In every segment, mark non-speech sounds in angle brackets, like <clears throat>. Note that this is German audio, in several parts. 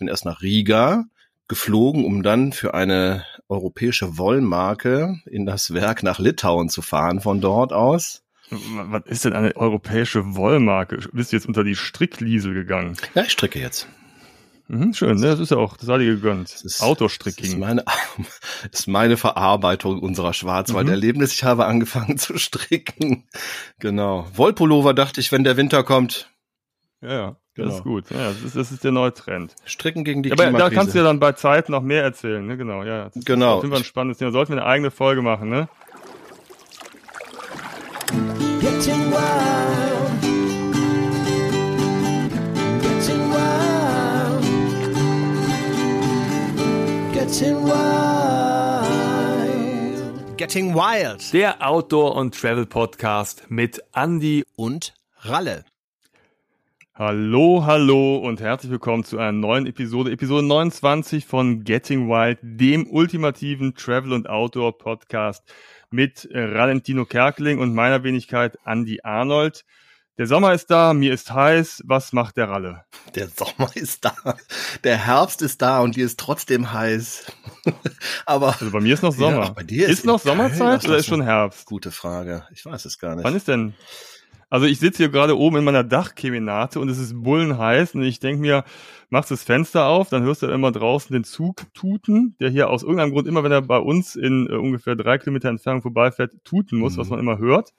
bin erst nach Riga geflogen, um dann für eine europäische Wollmarke in das Werk nach Litauen zu fahren von dort aus. Was ist denn eine europäische Wollmarke? Bist du jetzt unter die Strickliesel gegangen? Ja, ich stricke jetzt. Mhm, schön, ne? das ist ja auch, das sei dir gegönnt. Ist, Autostricking. Das ist meine, ist meine Verarbeitung unserer Schwarzwald-Erlebnis. Mhm. Ich habe angefangen zu stricken. Genau. Wollpullover dachte ich, wenn der Winter kommt. Ja, ja. Genau. Das ist gut. Ja, das ist, das ist der neue Trend. Stricken gegen die ja, Aber da kannst du ja dann bei Zeit noch mehr erzählen, ne? Genau, ja. Das genau. Das ist ein spannendes Thema. Sollten wir eine eigene Folge machen, ne? Getting wild. Getting wild. Getting wild. Getting wild. Der Outdoor- und Travel Podcast mit Andy und Ralle. Hallo, hallo und herzlich willkommen zu einer neuen Episode, Episode 29 von Getting Wild, dem ultimativen Travel- und Outdoor-Podcast mit Valentino Kerkeling und meiner Wenigkeit Andy Arnold. Der Sommer ist da, mir ist heiß. Was macht der Ralle? Der Sommer ist da, der Herbst ist da und dir ist trotzdem heiß. <laughs> Aber also bei mir ist noch Sommer. Ja, bei dir ist, ist noch Sommerzeit oder ist schon Herbst? Gute Frage. Ich weiß es gar nicht. Wann ist denn? Also ich sitze hier gerade oben in meiner Dachkeminate und es ist bullenheiß und ich denke mir, machst das Fenster auf, dann hörst du immer draußen den Zug tuten, der hier aus irgendeinem Grund immer, wenn er bei uns in äh, ungefähr drei Kilometer Entfernung vorbeifährt, tuten muss, mhm. was man immer hört.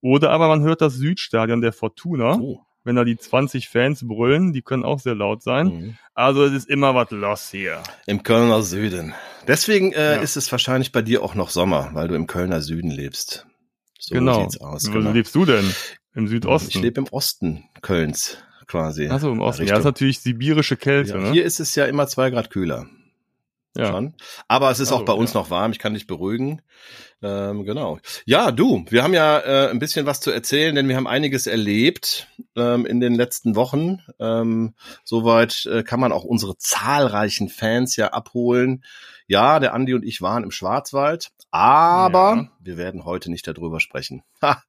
Oder aber man hört das Südstadion der Fortuna. Oh. Wenn da die 20 Fans brüllen, die können auch sehr laut sein. Mhm. Also es ist immer was los hier. Im Kölner Süden. Deswegen äh, ja. ist es wahrscheinlich bei dir auch noch Sommer, weil du im Kölner Süden lebst. So genau. sieht's aus. Wo genau. lebst du denn? Im Südosten? Ich lebe im Osten Kölns quasi. Also im Osten. Ja, das ist natürlich sibirische Kälte. Ja, ne? Hier ist es ja immer zwei Grad kühler. Ja. Schon. Aber es ist also, auch bei uns ja. noch warm, ich kann dich beruhigen. Ähm, genau. Ja, du, wir haben ja äh, ein bisschen was zu erzählen, denn wir haben einiges erlebt ähm, in den letzten Wochen. Ähm, soweit äh, kann man auch unsere zahlreichen Fans ja abholen. Ja, der Andi und ich waren im Schwarzwald, aber ja. wir werden heute nicht darüber sprechen. <laughs> Ha.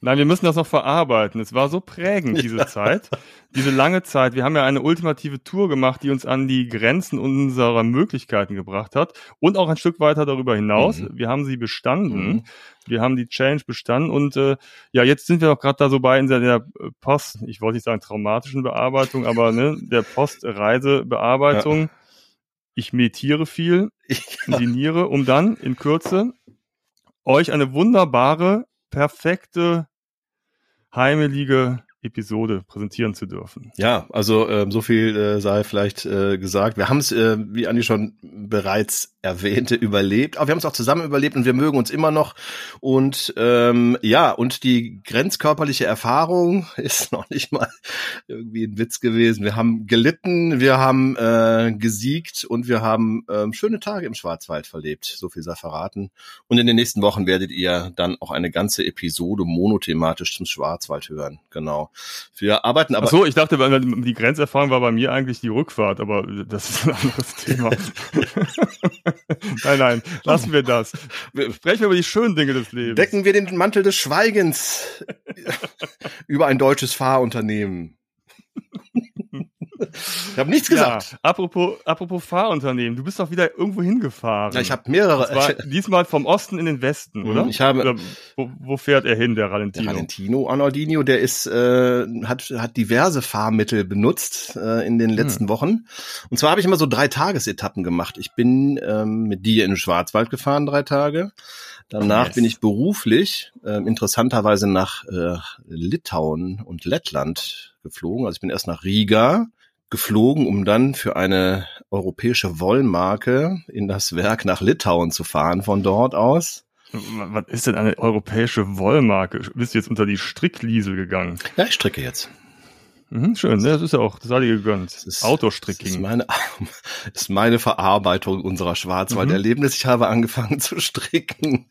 Nein, wir müssen das noch verarbeiten. Es war so prägend, diese <laughs> ja. Zeit, diese lange Zeit. Wir haben ja eine ultimative Tour gemacht, die uns an die Grenzen unserer Möglichkeiten gebracht hat und auch ein Stück weiter darüber hinaus. Mhm. Wir haben sie bestanden. Mhm. Wir haben die Challenge bestanden und äh, ja, jetzt sind wir auch gerade da so bei in der Post, ich wollte nicht sagen traumatischen Bearbeitung, aber ne, der Postreisebearbeitung. Ja. Ich meditiere viel, <laughs> ja. diniere, um dann in Kürze euch eine wunderbare perfekte heimelige Episode präsentieren zu dürfen. Ja, also ähm, so viel äh, sei vielleicht äh, gesagt. Wir haben es, äh, wie Andi schon bereits erwähnte, überlebt. Aber wir haben es auch zusammen überlebt und wir mögen uns immer noch. Und ähm, ja, und die grenzkörperliche Erfahrung <laughs> ist noch nicht mal irgendwie ein Witz gewesen. Wir haben gelitten, wir haben äh, gesiegt und wir haben äh, schöne Tage im Schwarzwald verlebt. So viel sei verraten. Und in den nächsten Wochen werdet ihr dann auch eine ganze Episode monothematisch zum Schwarzwald hören. Genau. Wir arbeiten aber. Ach so, ich dachte, die Grenzerfahrung war bei mir eigentlich die Rückfahrt, aber das ist ein anderes <laughs> Thema. nein, nein, lassen wir das. Sprechen wir über die schönen Dinge des Lebens. Decken wir den Mantel des Schweigens <laughs> über ein deutsches Fahrunternehmen. Ich habe nichts gesagt. Ja, apropos, apropos Fahrunternehmen, du bist doch wieder irgendwo hingefahren. Ja, ich habe mehrere. War <laughs> diesmal vom Osten in den Westen, mhm, oder? Ich habe. Oder wo, wo, fährt er hin, der Ralentino? Der Ralentino Arnoldino, der ist äh, hat hat diverse Fahrmittel benutzt äh, in den letzten hm. Wochen. Und zwar habe ich immer so drei Tagesetappen gemacht. Ich bin ähm, mit dir in den Schwarzwald gefahren, drei Tage. Danach yes. bin ich beruflich äh, interessanterweise nach äh, Litauen und Lettland geflogen. Also ich bin erst nach Riga, geflogen, um dann für eine europäische Wollmarke in das Werk nach Litauen zu fahren von dort aus. Was ist denn eine europäische Wollmarke? Bist du jetzt unter die Strickliesel gegangen? Ja, ich stricke jetzt. Mhm, schön, das ist ja auch, das hat dir gegönnt. Das ist, Autostricking. Das ist meine, <laughs> das ist meine Verarbeitung unserer Schwarzwald-Erlebnis. Mhm. Ich habe angefangen <laughs> zu stricken.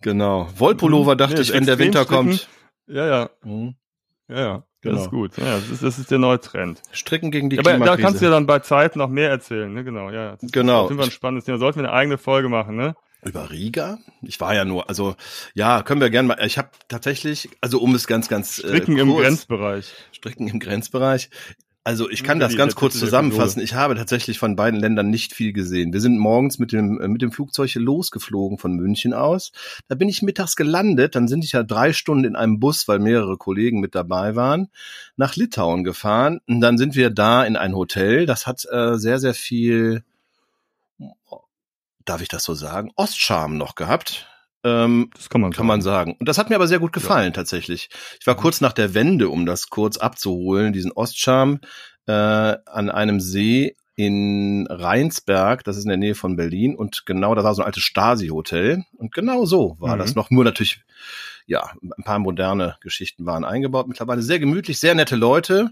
Genau. Wollpullover mhm. dachte nee, ich, wenn der Winter kommt. Ja, ja. Mhm. Ja, ja. Genau. Das ist gut. Ja, das ist, das ist der neue Trend. Stricken gegen die ja, Aber da kannst du ja dann bei Zeit noch mehr erzählen, ne? Genau, ja. Das genau. Das ist ein spannendes Thema. Sollten wir eine eigene Folge machen, ne? Über Riga? Ich war ja nur, also ja, können wir gerne mal. Ich habe tatsächlich, also um es ganz, ganz Stricken äh, kurz, im Grenzbereich. Stricken im Grenzbereich. Also ich kann das ganz kurz zusammenfassen. Ich habe tatsächlich von beiden Ländern nicht viel gesehen. Wir sind morgens mit dem, äh, mit dem Flugzeug losgeflogen von München aus. Da bin ich mittags gelandet. Dann sind ich ja drei Stunden in einem Bus, weil mehrere Kollegen mit dabei waren, nach Litauen gefahren. Und dann sind wir da in ein Hotel. Das hat äh, sehr, sehr viel, darf ich das so sagen, Ostscham noch gehabt. Ähm, das kann man, kann man sagen. Und das hat mir aber sehr gut gefallen, ja. tatsächlich. Ich war kurz nach der Wende, um das kurz abzuholen, diesen Ostscham äh, an einem See in Rheinsberg, das ist in der Nähe von Berlin und genau da war so ein altes Stasi-Hotel und genau so war mhm. das noch, nur natürlich, ja, ein paar moderne Geschichten waren eingebaut, mittlerweile sehr gemütlich, sehr nette Leute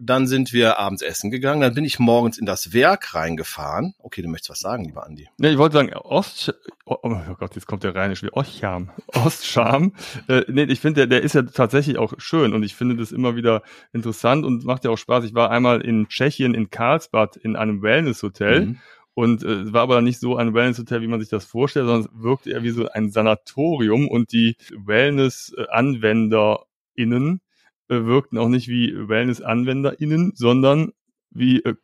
dann sind wir abends essen gegangen. Dann bin ich morgens in das Werk reingefahren. Okay, du möchtest was sagen, lieber Andi. Ja, ich wollte sagen, Ost, oh, oh Gott, jetzt kommt der rheinisch wie Ostscham. <laughs> Ostscham. Äh, nee, ich finde, der, der ist ja tatsächlich auch schön und ich finde das immer wieder interessant und macht ja auch Spaß. Ich war einmal in Tschechien, in Karlsbad, in einem Wellness-Hotel. Mhm. Und äh, es war aber nicht so ein Wellness-Hotel, wie man sich das vorstellt, sondern es wirkte eher wie so ein Sanatorium und die Wellness-AnwenderInnen äh, wirkten auch nicht wie Wellness-AnwenderInnen, sondern wie äh,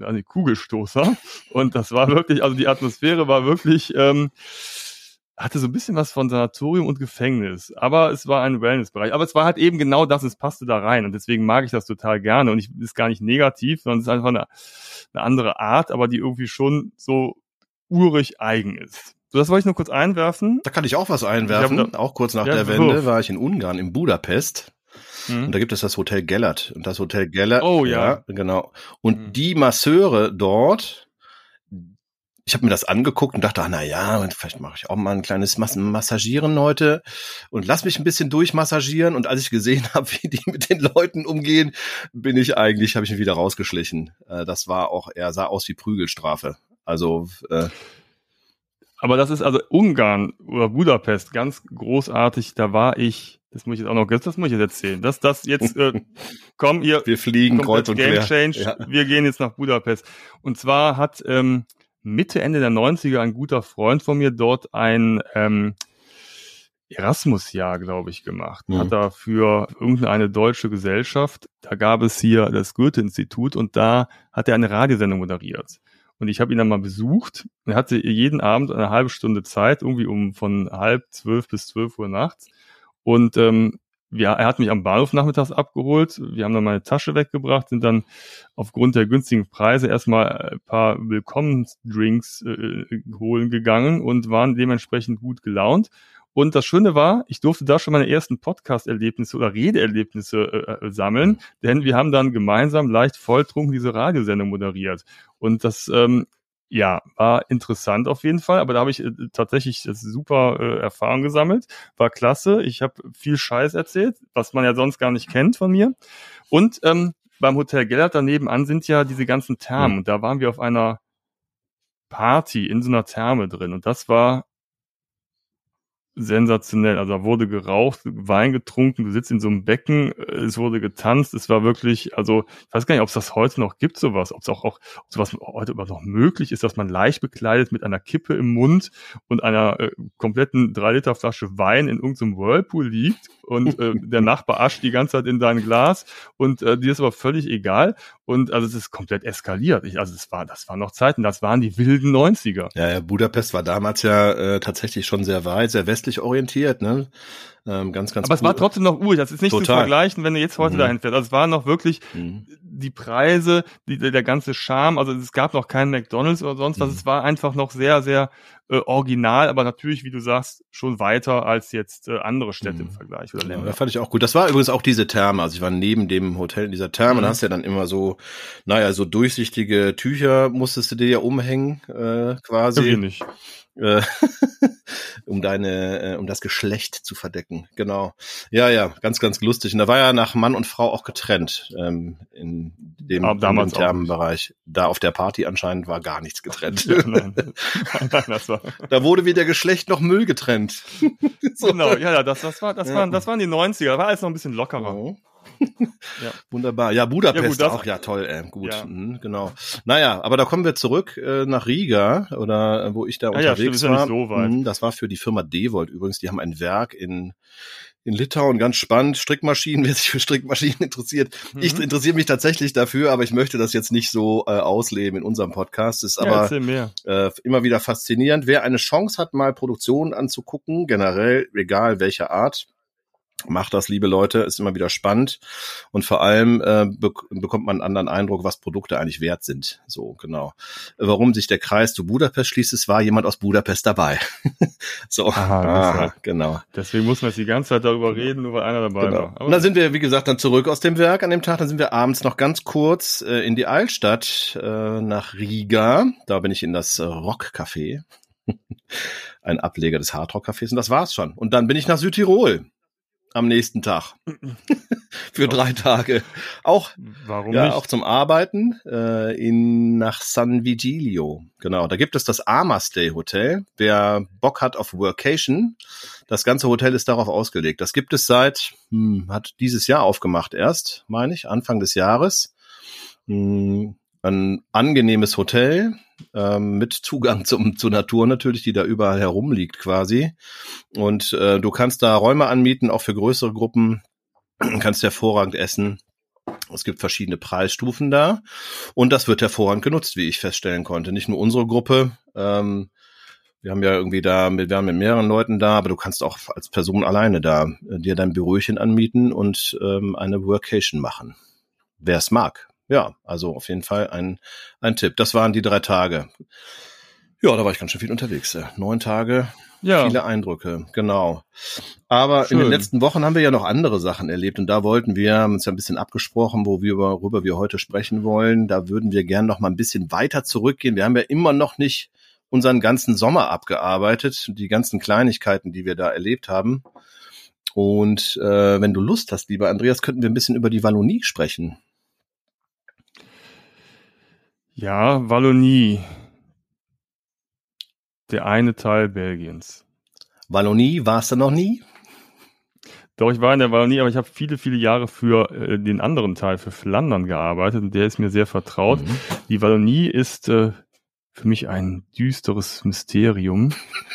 also Kugelstoßer. Und das war wirklich, also die Atmosphäre war wirklich, ähm, hatte so ein bisschen was von Sanatorium und Gefängnis. Aber es war ein Wellnessbereich. Aber es war halt eben genau das, es passte da rein. Und deswegen mag ich das total gerne. Und ich ist gar nicht negativ, sondern es ist einfach eine, eine andere Art, aber die irgendwie schon so urig eigen ist. So, das wollte ich nur kurz einwerfen. Da kann ich auch was einwerfen. Auch kurz nach ja, der Wende war ich in Ungarn, in Budapest. Mhm. Und da gibt es das Hotel Gellert. Und das Hotel Gellert. Oh ja. ja genau. Und mhm. die Masseure dort, ich habe mir das angeguckt und dachte, ah, na ja, vielleicht mache ich auch mal ein kleines Mas Massagieren heute und lass mich ein bisschen durchmassagieren. Und als ich gesehen <laughs> habe, wie die mit den Leuten umgehen, bin ich eigentlich, habe ich mich wieder rausgeschlichen. Äh, das war auch, er sah aus wie Prügelstrafe. Also äh, aber das ist also Ungarn oder Budapest ganz großartig. Da war ich das muss ich jetzt auch noch, das muss ich jetzt erzählen. Das, das jetzt, äh, <laughs> komm, ihr. Wir fliegen kreuz und Game. Change. Ja. Wir gehen jetzt nach Budapest. Und zwar hat ähm, Mitte, Ende der 90er ein guter Freund von mir dort ein ähm, Erasmus-Jahr, glaube ich, gemacht. Mhm. Hat da für irgendeine deutsche Gesellschaft, da gab es hier das Goethe-Institut und da hat er eine Radiosendung moderiert. Und ich habe ihn dann mal besucht. Er hatte jeden Abend eine halbe Stunde Zeit, irgendwie um von halb zwölf bis zwölf Uhr nachts. Und ähm, ja, er hat mich am Bahnhof nachmittags abgeholt. Wir haben dann meine Tasche weggebracht, sind dann aufgrund der günstigen Preise erstmal ein paar Willkommensdrinks äh, holen gegangen und waren dementsprechend gut gelaunt. Und das Schöne war, ich durfte da schon meine ersten Podcast-Erlebnisse oder Redeerlebnisse äh, äh sammeln, denn wir haben dann gemeinsam leicht volltrunken diese Radiosendung moderiert. Und das ähm, ja, war interessant auf jeden Fall, aber da habe ich äh, tatsächlich super äh, Erfahrung gesammelt. War klasse. Ich habe viel Scheiß erzählt, was man ja sonst gar nicht kennt von mir. Und ähm, beim Hotel Gellert daneben an sind ja diese ganzen Thermen. Mhm. Und da waren wir auf einer Party in so einer Therme drin. Und das war sensationell. Also da wurde geraucht, Wein getrunken, du sitzt in so einem Becken, es wurde getanzt, es war wirklich, also ich weiß gar nicht, ob es das heute noch gibt, sowas, ob es auch, auch ob sowas heute überhaupt noch möglich ist, dass man leicht bekleidet mit einer Kippe im Mund und einer äh, kompletten drei Liter Flasche Wein in irgendeinem Whirlpool liegt und äh, <laughs> der Nachbar ascht die ganze Zeit in dein Glas und äh, dir ist aber völlig egal und also es ist komplett eskaliert. Ich, also es war, das waren noch Zeiten, das waren die wilden 90er. Ja, ja Budapest war damals ja äh, tatsächlich schon sehr weit, sehr westlich orientiert, ne? Ähm, ganz, ganz Aber es war trotzdem noch urig. Das ist nicht Total. zu vergleichen, wenn du jetzt heute mhm. dahin fährst. Also es waren noch wirklich mhm. die Preise, die, der ganze Charme. Also es gab noch keinen McDonalds oder sonst was. Mhm. Es war einfach noch sehr, sehr äh, original, aber natürlich, wie du sagst, schon weiter als jetzt äh, andere Städte im mhm. Vergleich oder Länder. Ja, das fand ich auch gut. Das war übrigens auch diese Therme. Also ich war neben dem Hotel in dieser Therme mhm. und hast ja dann immer so, naja, so durchsichtige Tücher musstest du dir ja umhängen, äh, quasi. Ja, nicht. Äh, <laughs> um deine, äh, um das Geschlecht zu verdecken. Genau. Ja, ja, ganz, ganz lustig. Und da war ja nach Mann und Frau auch getrennt ähm, in dem, Aber damals in dem Thermenbereich. Da auf der Party anscheinend war gar nichts getrennt. Ja, nein. <laughs> <laughs> nein, das war. Da wurde weder Geschlecht noch Müll getrennt. <laughs> so. Genau, ja, ja, das, das war, das ja. waren, das waren die 90er. Da war alles noch ein bisschen lockerer. Oh <laughs> ja. Wunderbar. Ja, Budapest ja, gut, auch, ja toll, äh, gut, ja. Mhm, genau. Naja, aber da kommen wir zurück äh, nach Riga oder äh, wo ich da ah, unterwegs ja, stimmt, war. Ja nicht so weit. Mhm, das war für die Firma Devolt übrigens. Die haben ein Werk in in Litauen, ganz spannend. Strickmaschinen, <laughs> wer sich für Strickmaschinen interessiert. Mhm. Ich interessiere mich tatsächlich dafür, aber ich möchte das jetzt nicht so äh, ausleben in unserem Podcast. Ist aber äh, immer wieder faszinierend. Wer eine Chance hat, mal Produktionen anzugucken, generell, egal welcher Art, Macht das, liebe Leute, ist immer wieder spannend und vor allem äh, be bekommt man einen anderen Eindruck, was Produkte eigentlich wert sind. So genau. Warum sich der Kreis zu Budapest schließt, es war jemand aus Budapest dabei. <laughs> so, Aha, ah, genau. Deswegen muss man jetzt die ganze Zeit darüber reden, nur weil einer dabei genau. war. und dann sind wir, wie gesagt, dann zurück aus dem Werk an dem Tag. Dann sind wir abends noch ganz kurz äh, in die Altstadt äh, nach Riga. Da bin ich in das äh, Rockcafé. <laughs> Ein Ableger des Hardrock-Cafés und das war's schon. Und dann bin ich nach Südtirol am nächsten Tag. <laughs> Für drei Tage. Auch, Warum ja, nicht? auch zum Arbeiten äh, in nach San Vigilio. Genau, da gibt es das Amastay Hotel. Wer Bock hat auf Workation, das ganze Hotel ist darauf ausgelegt. Das gibt es seit, hm, hat dieses Jahr aufgemacht erst, meine ich, Anfang des Jahres. Hm, ein angenehmes Hotel ähm, mit Zugang zum, zur Natur natürlich, die da überall herumliegt quasi. Und äh, du kannst da Räume anmieten, auch für größere Gruppen, <clears throat> kannst hervorragend essen. Es gibt verschiedene Preisstufen da und das wird hervorragend genutzt, wie ich feststellen konnte. Nicht nur unsere Gruppe. Ähm, wir haben ja irgendwie da, wir waren mit mehreren Leuten da, aber du kannst auch als Person alleine da äh, dir dein Büröchen anmieten und ähm, eine Workation machen. Wer es mag ja, also auf jeden Fall ein, ein Tipp. Das waren die drei Tage. Ja, da war ich ganz schön viel unterwegs. Äh, neun Tage, ja. viele Eindrücke, genau. Aber schön. in den letzten Wochen haben wir ja noch andere Sachen erlebt und da wollten wir, haben uns ja ein bisschen abgesprochen, wo wir, worüber wir heute sprechen wollen. Da würden wir gerne noch mal ein bisschen weiter zurückgehen. Wir haben ja immer noch nicht unseren ganzen Sommer abgearbeitet, die ganzen Kleinigkeiten, die wir da erlebt haben. Und äh, wenn du Lust hast, lieber Andreas, könnten wir ein bisschen über die Wallonie sprechen. Ja, Wallonie. Der eine Teil Belgiens. Wallonie, warst du noch nie? Doch, ich war in der Wallonie, aber ich habe viele, viele Jahre für äh, den anderen Teil, für Flandern gearbeitet und der ist mir sehr vertraut. Mhm. Die Wallonie ist äh, für mich ein düsteres Mysterium,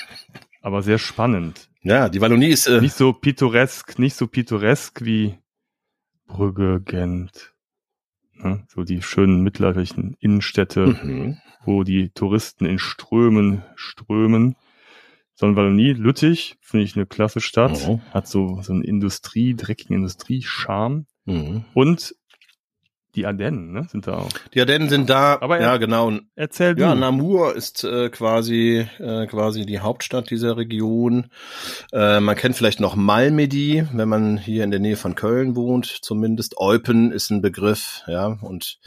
<laughs> aber sehr spannend. Ja, die Wallonie ist äh nicht so pittoresk, nicht so pittoresk wie Brügge, Gent, Ne? So die schönen mittelalterlichen Innenstädte, mhm. wo die Touristen in Strömen strömen. Sondern Wallonie, Lüttich, finde ich eine klasse Stadt, mhm. hat so, so einen Industrie, dreckigen Industrie-Charme. Mhm. Und die Ardennen, ne, sind da auch. Die Ardennen sind da. Aber er, ja, genau. Erzähl du. Ja, Namur ist äh, quasi äh, quasi die Hauptstadt dieser Region. Äh, man kennt vielleicht noch Malmedy, wenn man hier in der Nähe von Köln wohnt. Zumindest Eupen ist ein Begriff, ja. Und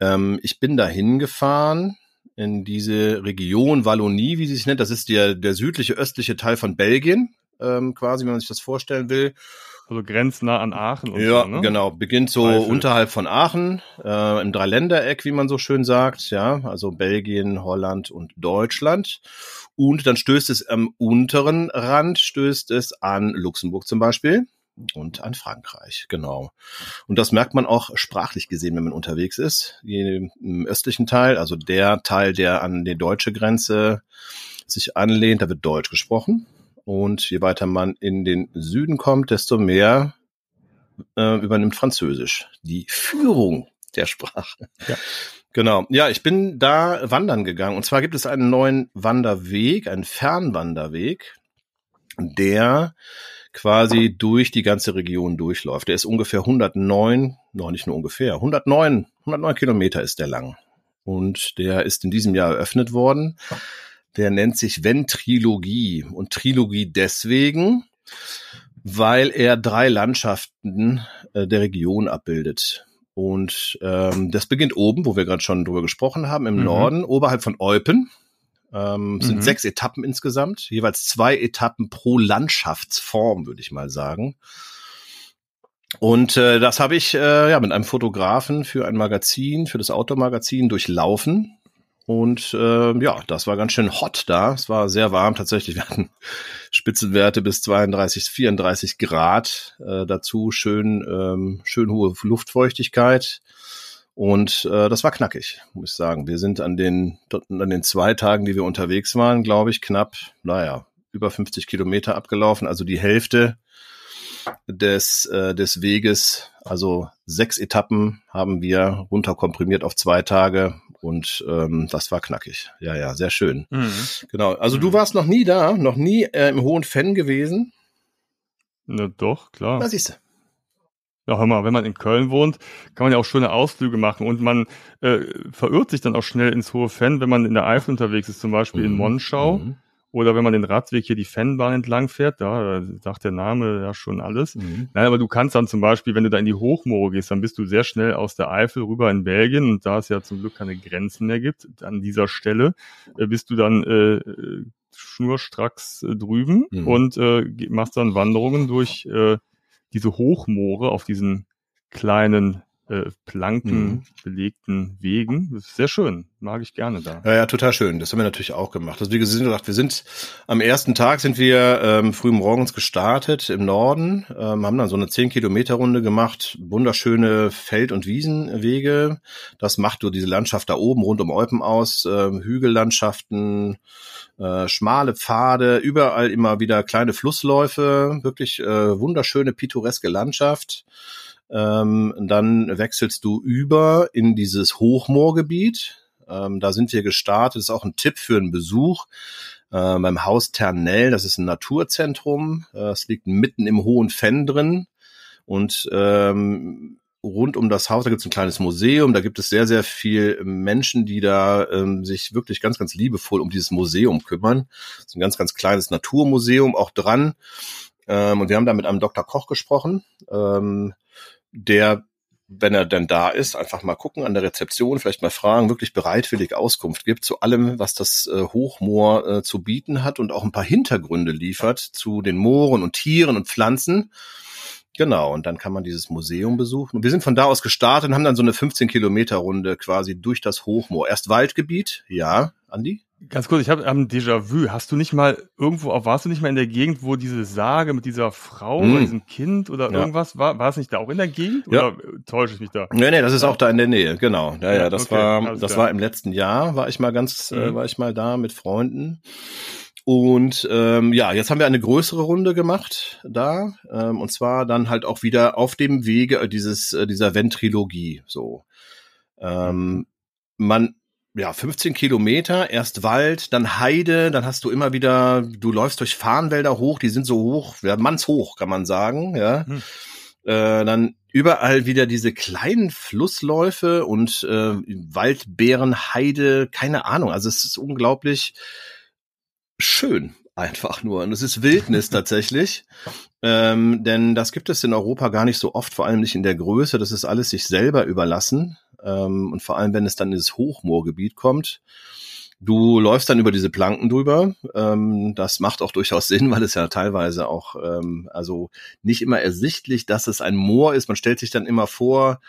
ähm, ich bin da hingefahren in diese Region Wallonie, wie sie sich nennt. Das ist der der südliche östliche Teil von Belgien, ähm, quasi, wenn man sich das vorstellen will. Also grenznah an Aachen. Und ja, so, ne? genau. Beginnt so Eifel. unterhalb von Aachen, äh, im Dreiländereck, wie man so schön sagt. Ja, also Belgien, Holland und Deutschland. Und dann stößt es am unteren Rand, stößt es an Luxemburg zum Beispiel und an Frankreich, genau. Und das merkt man auch sprachlich gesehen, wenn man unterwegs ist. Im östlichen Teil, also der Teil, der an die deutsche Grenze sich anlehnt, da wird Deutsch gesprochen. Und je weiter man in den Süden kommt, desto mehr äh, übernimmt Französisch die Führung der Sprache. Ja. Genau. Ja, ich bin da wandern gegangen. Und zwar gibt es einen neuen Wanderweg, einen Fernwanderweg, der quasi durch die ganze Region durchläuft. Der ist ungefähr 109, noch nicht nur ungefähr, 109, 109 Kilometer ist der lang. Und der ist in diesem Jahr eröffnet worden. Der nennt sich Ventrilogie und Trilogie deswegen, weil er drei Landschaften äh, der Region abbildet. Und ähm, das beginnt oben, wo wir gerade schon drüber gesprochen haben, im mhm. Norden, oberhalb von Eupen. Ähm, sind mhm. sechs Etappen insgesamt, jeweils zwei Etappen pro Landschaftsform, würde ich mal sagen. Und äh, das habe ich äh, ja mit einem Fotografen für ein Magazin, für das Outdoor-Magazin durchlaufen. Und äh, ja, das war ganz schön hot da. Es war sehr warm tatsächlich. Wir hatten Spitzenwerte bis 32, 34 Grad. Äh, dazu schön, ähm, schön hohe Luftfeuchtigkeit. Und äh, das war knackig, muss ich sagen. Wir sind an den, an den zwei Tagen, die wir unterwegs waren, glaube ich, knapp, naja, über 50 Kilometer abgelaufen. Also die Hälfte des, äh, des Weges. Also sechs Etappen haben wir runterkomprimiert auf zwei Tage und ähm, das war knackig. Ja, ja, sehr schön. Mhm. Genau. Also mhm. du warst noch nie da, noch nie äh, im Hohen Fenn gewesen. Na doch, klar. Was siehst du? Ja, hör mal, wenn man in Köln wohnt, kann man ja auch schöne Ausflüge machen und man äh, verirrt sich dann auch schnell ins Hohe Fenn, wenn man in der Eifel unterwegs ist, zum Beispiel mhm. in Monschau. Oder wenn man den Radweg hier die Fennbahn entlang fährt, da sagt der Name ja schon alles. Mhm. Nein, aber du kannst dann zum Beispiel, wenn du da in die Hochmoore gehst, dann bist du sehr schnell aus der Eifel rüber in Belgien und da es ja zum Glück keine Grenzen mehr gibt, an dieser Stelle äh, bist du dann äh, schnurstracks äh, drüben mhm. und äh, machst dann Wanderungen durch äh, diese Hochmoore auf diesen kleinen äh, Planken belegten Wegen. Das ist sehr schön. Mag ich gerne da. Ja, ja, total schön. Das haben wir natürlich auch gemacht. Also wie gesagt, wir sind am ersten Tag sind wir ähm, früh morgens gestartet im Norden, ähm, haben dann so eine 10 Kilometer Runde gemacht, wunderschöne Feld- und Wiesenwege. Das macht so diese Landschaft da oben rund um Eupen aus, äh, Hügellandschaften, äh, schmale Pfade, überall immer wieder kleine Flussläufe, wirklich äh, wunderschöne pittoreske Landschaft. Ähm, dann wechselst du über in dieses Hochmoorgebiet. Ähm, da sind wir gestartet. Das ist auch ein Tipp für einen Besuch. Äh, beim Haus Ternell, das ist ein Naturzentrum. Äh, es liegt mitten im Hohen Fenn drin. Und ähm, rund um das Haus, da gibt es ein kleines Museum, da gibt es sehr, sehr viel Menschen, die da ähm, sich wirklich ganz, ganz liebevoll um dieses Museum kümmern. Das ist ein ganz, ganz kleines Naturmuseum auch dran. Ähm, und wir haben da mit einem Dr. Koch gesprochen. Ähm, der, wenn er denn da ist, einfach mal gucken an der Rezeption, vielleicht mal fragen, wirklich bereitwillig Auskunft gibt zu allem, was das äh, Hochmoor äh, zu bieten hat und auch ein paar Hintergründe liefert zu den Mooren und Tieren und Pflanzen. Genau, und dann kann man dieses Museum besuchen. Und wir sind von da aus gestartet und haben dann so eine 15 Kilometer Runde quasi durch das Hochmoor. Erst Waldgebiet, ja, Andi? Ganz kurz, ich habe am Déjà-vu. Hast du nicht mal irgendwo, auch warst du nicht mal in der Gegend, wo diese Sage mit dieser Frau mm. oder diesem Kind oder ja. irgendwas war? War es nicht da auch in der Gegend? Ja. Oder täusche ich mich da? Nee, nee, das ist auch da in der Nähe, genau. Ja, ja, das okay, war, das klar. war im letzten Jahr, war ich mal ganz, äh, mhm. äh, war ich mal da mit Freunden. Und ähm, ja, jetzt haben wir eine größere Runde gemacht da. Ähm, und zwar dann halt auch wieder auf dem Wege dieses, äh, dieser Ventrilogie. So. Ähm, man ja, 15 Kilometer, erst Wald, dann Heide, dann hast du immer wieder, du läufst durch Farnwälder hoch, die sind so hoch, ja, mannshoch, kann man sagen, ja. Hm. Äh, dann überall wieder diese kleinen Flussläufe und äh, Waldbeeren, Heide, keine Ahnung. Also es ist unglaublich schön, einfach nur. Und es ist Wildnis <laughs> tatsächlich. Ähm, denn das gibt es in Europa gar nicht so oft, vor allem nicht in der Größe. Das ist alles sich selber überlassen. Ähm, und vor allem, wenn es dann ins Hochmoorgebiet kommt. Du läufst dann über diese Planken drüber. Ähm, das macht auch durchaus Sinn, weil es ja teilweise auch, ähm, also nicht immer ersichtlich, dass es ein Moor ist. Man stellt sich dann immer vor,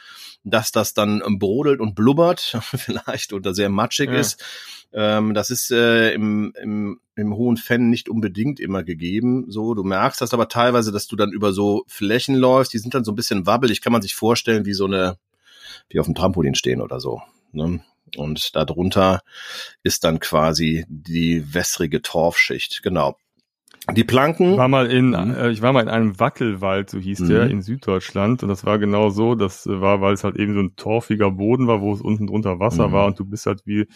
dass das dann brodelt und blubbert, <laughs> vielleicht oder sehr matschig ja. ist. Ähm, das ist äh, im, im, im hohen Fenn nicht unbedingt immer gegeben. So, du merkst das aber teilweise, dass du dann über so Flächen läufst, die sind dann so ein bisschen wabbelig, kann man sich vorstellen, wie so eine die auf dem Trampolin stehen oder so. Ne? Und darunter ist dann quasi die wässrige Torfschicht. Genau. Die Planken. War mal in, mhm. äh, ich war mal in einem Wackelwald, so hieß mhm. der, in Süddeutschland. Und das war genau so. Das war, weil es halt eben so ein torfiger Boden war, wo es unten drunter Wasser mhm. war. Und du bist halt wie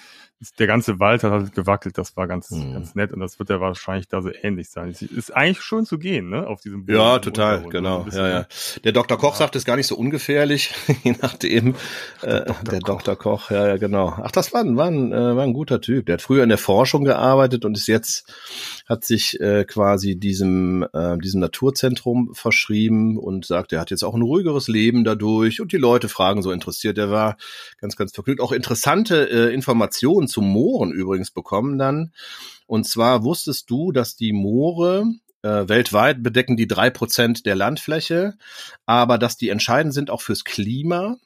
der ganze Wald hat halt gewackelt, das war ganz, mhm. ganz nett und das wird ja wahrscheinlich da so ähnlich sein. Es ist eigentlich schön zu gehen, ne, auf diesem Boden. Ja, total, genau, ja, ja. Der Dr. Koch ja. sagt, es ist gar nicht so ungefährlich, <laughs> je nachdem, der, äh, Dr. der Koch. Dr. Koch, ja, ja, genau. Ach, das war ein, war ein, äh, war ein guter Typ. Der hat früher in der Forschung gearbeitet und ist jetzt, hat sich äh, quasi diesem, äh, diesem Naturzentrum verschrieben und sagt, er hat jetzt auch ein ruhigeres Leben dadurch und die Leute fragen so interessiert. Er war ganz, ganz vergnügt. Auch interessante äh, Informationen zu Mooren übrigens bekommen dann. Und zwar wusstest du, dass die Moore äh, weltweit bedecken die drei Prozent der Landfläche, aber dass die entscheidend sind auch fürs Klima.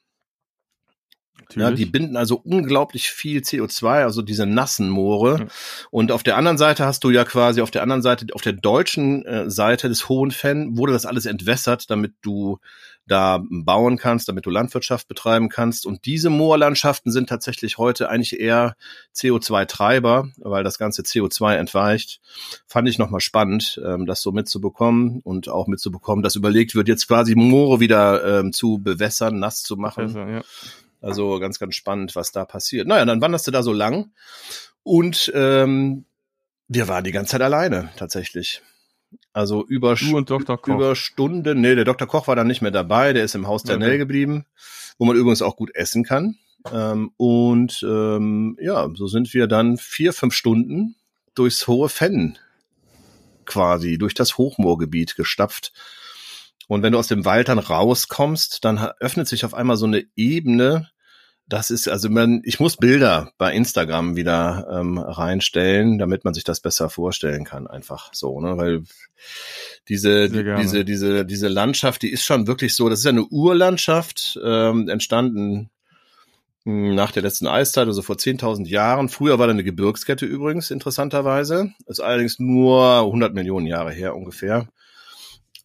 Ja, die binden also unglaublich viel CO2, also diese nassen Moore. Mhm. Und auf der anderen Seite hast du ja quasi auf der anderen Seite, auf der deutschen äh, Seite des Hohen Fenn wurde das alles entwässert, damit du da bauen kannst, damit du Landwirtschaft betreiben kannst. Und diese Moorlandschaften sind tatsächlich heute eigentlich eher CO2-Treiber, weil das ganze CO2 entweicht. Fand ich nochmal spannend, ähm, das so mitzubekommen und auch mitzubekommen, dass überlegt wird, jetzt quasi Moore wieder ähm, zu bewässern, nass zu machen. Besser, ja. Also ganz, ganz spannend, was da passiert. Naja, dann wanderst du da so lang und ähm, wir waren die ganze Zeit alleine tatsächlich. Also über, du und Dr. Koch. über Stunden. Nee, der Dr. Koch war dann nicht mehr dabei, der ist im Haus der okay. Nell geblieben, wo man übrigens auch gut essen kann. Ähm, und ähm, ja, so sind wir dann vier, fünf Stunden durchs hohe Fenn quasi, durch das Hochmoorgebiet gestapft. Und wenn du aus dem Wald dann rauskommst, dann öffnet sich auf einmal so eine Ebene, das ist, also man, ich muss Bilder bei Instagram wieder ähm, reinstellen, damit man sich das besser vorstellen kann, einfach so, ne? Weil diese, diese, diese, diese Landschaft, die ist schon wirklich so, das ist ja eine Urlandschaft, ähm, entstanden hm, nach der letzten Eiszeit, also vor 10.000 Jahren. Früher war da eine Gebirgskette übrigens, interessanterweise. Ist allerdings nur 100 Millionen Jahre her ungefähr.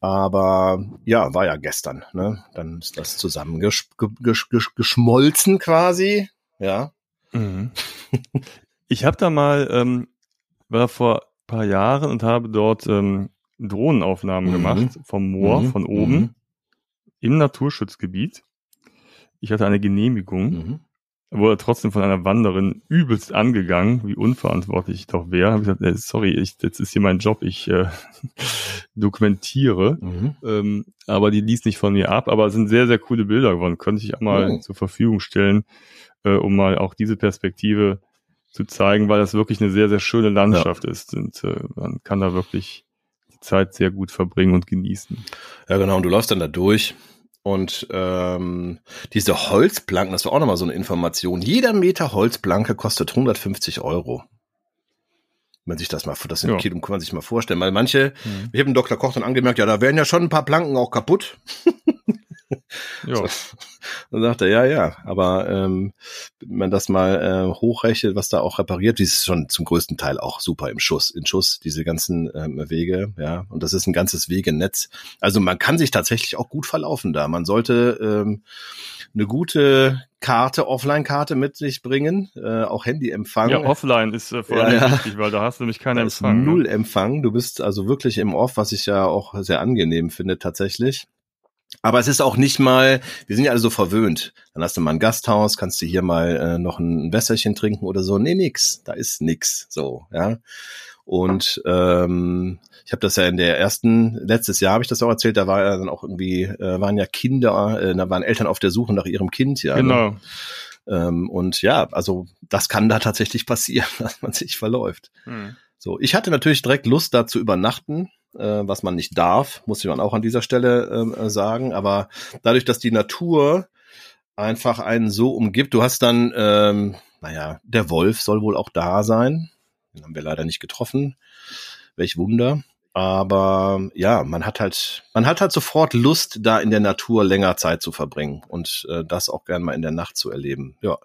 Aber ja, war ja gestern. Ne? Dann ist das zusammengeschmolzen quasi. Ja. Mhm. Ich habe da mal, ähm, war vor paar Jahren und habe dort ähm, Drohnenaufnahmen mhm. gemacht vom Moor, mhm. von oben, mhm. im Naturschutzgebiet. Ich hatte eine Genehmigung. Wurde trotzdem von einer Wanderin übelst angegangen, wie unverantwortlich ich doch wäre. Habe ich gesagt, äh, sorry, ich, jetzt ist hier mein Job, ich äh, <laughs> dokumentiere. Mhm. Ähm, aber die ließ nicht von mir ab, aber es sind sehr, sehr coole Bilder geworden. Könnte ich auch mal mhm. zur Verfügung stellen, äh, um mal auch diese Perspektive zu zeigen, weil das wirklich eine sehr, sehr schöne Landschaft ja. ist. Und äh, man kann da wirklich die Zeit sehr gut verbringen und genießen. Ja, genau. Und du läufst dann da durch und ähm, diese Holzplanken, das war auch nochmal so eine Information. Jeder Meter Holzplanke kostet 150 Euro. Wenn man sich das mal, das ja. Kilo, kann man sich mal vorstellen. Weil manche, mhm. ich habe den Dr. Koch dann angemerkt, ja, da wären ja schon ein paar Planken auch kaputt. Ja. So. Dann sagt er, ja, ja, aber ähm, wenn man das mal äh, hochrechnet, was da auch repariert, die ist schon zum größten Teil auch super im Schuss, in Schuss, diese ganzen ähm, Wege, ja, und das ist ein ganzes Wegenetz. Also man kann sich tatsächlich auch gut verlaufen da. Man sollte ähm, eine gute Karte, Offline-Karte mit sich bringen, äh, auch Handyempfang. Ja, offline ist äh, vor allem ja, wichtig, weil da hast du nämlich keinen Empfang. Ne? Null Empfang. Du bist also wirklich im Off, was ich ja auch sehr angenehm finde tatsächlich. Aber es ist auch nicht mal, wir sind ja alle so verwöhnt. Dann hast du mal ein Gasthaus, kannst du hier mal äh, noch ein Wässerchen trinken oder so. Nee, nix, da ist nix. So, ja. Und ähm, ich habe das ja in der ersten, letztes Jahr habe ich das auch erzählt, da war ja dann auch irgendwie, äh, waren ja Kinder, äh, da waren Eltern auf der Suche nach ihrem Kind, ja. Ne? Genau. Ne? Ähm, und ja, also das kann da tatsächlich <laughs> passieren, dass man sich verläuft. Hm. So, ich hatte natürlich direkt Lust, da zu übernachten was man nicht darf, muss man auch an dieser Stelle ähm, äh, sagen. Aber dadurch, dass die Natur einfach einen so umgibt, du hast dann, ähm, naja, der Wolf soll wohl auch da sein. Den haben wir leider nicht getroffen. Welch Wunder. Aber ja, man hat halt, man hat halt sofort Lust, da in der Natur länger Zeit zu verbringen und äh, das auch gern mal in der Nacht zu erleben. Ja,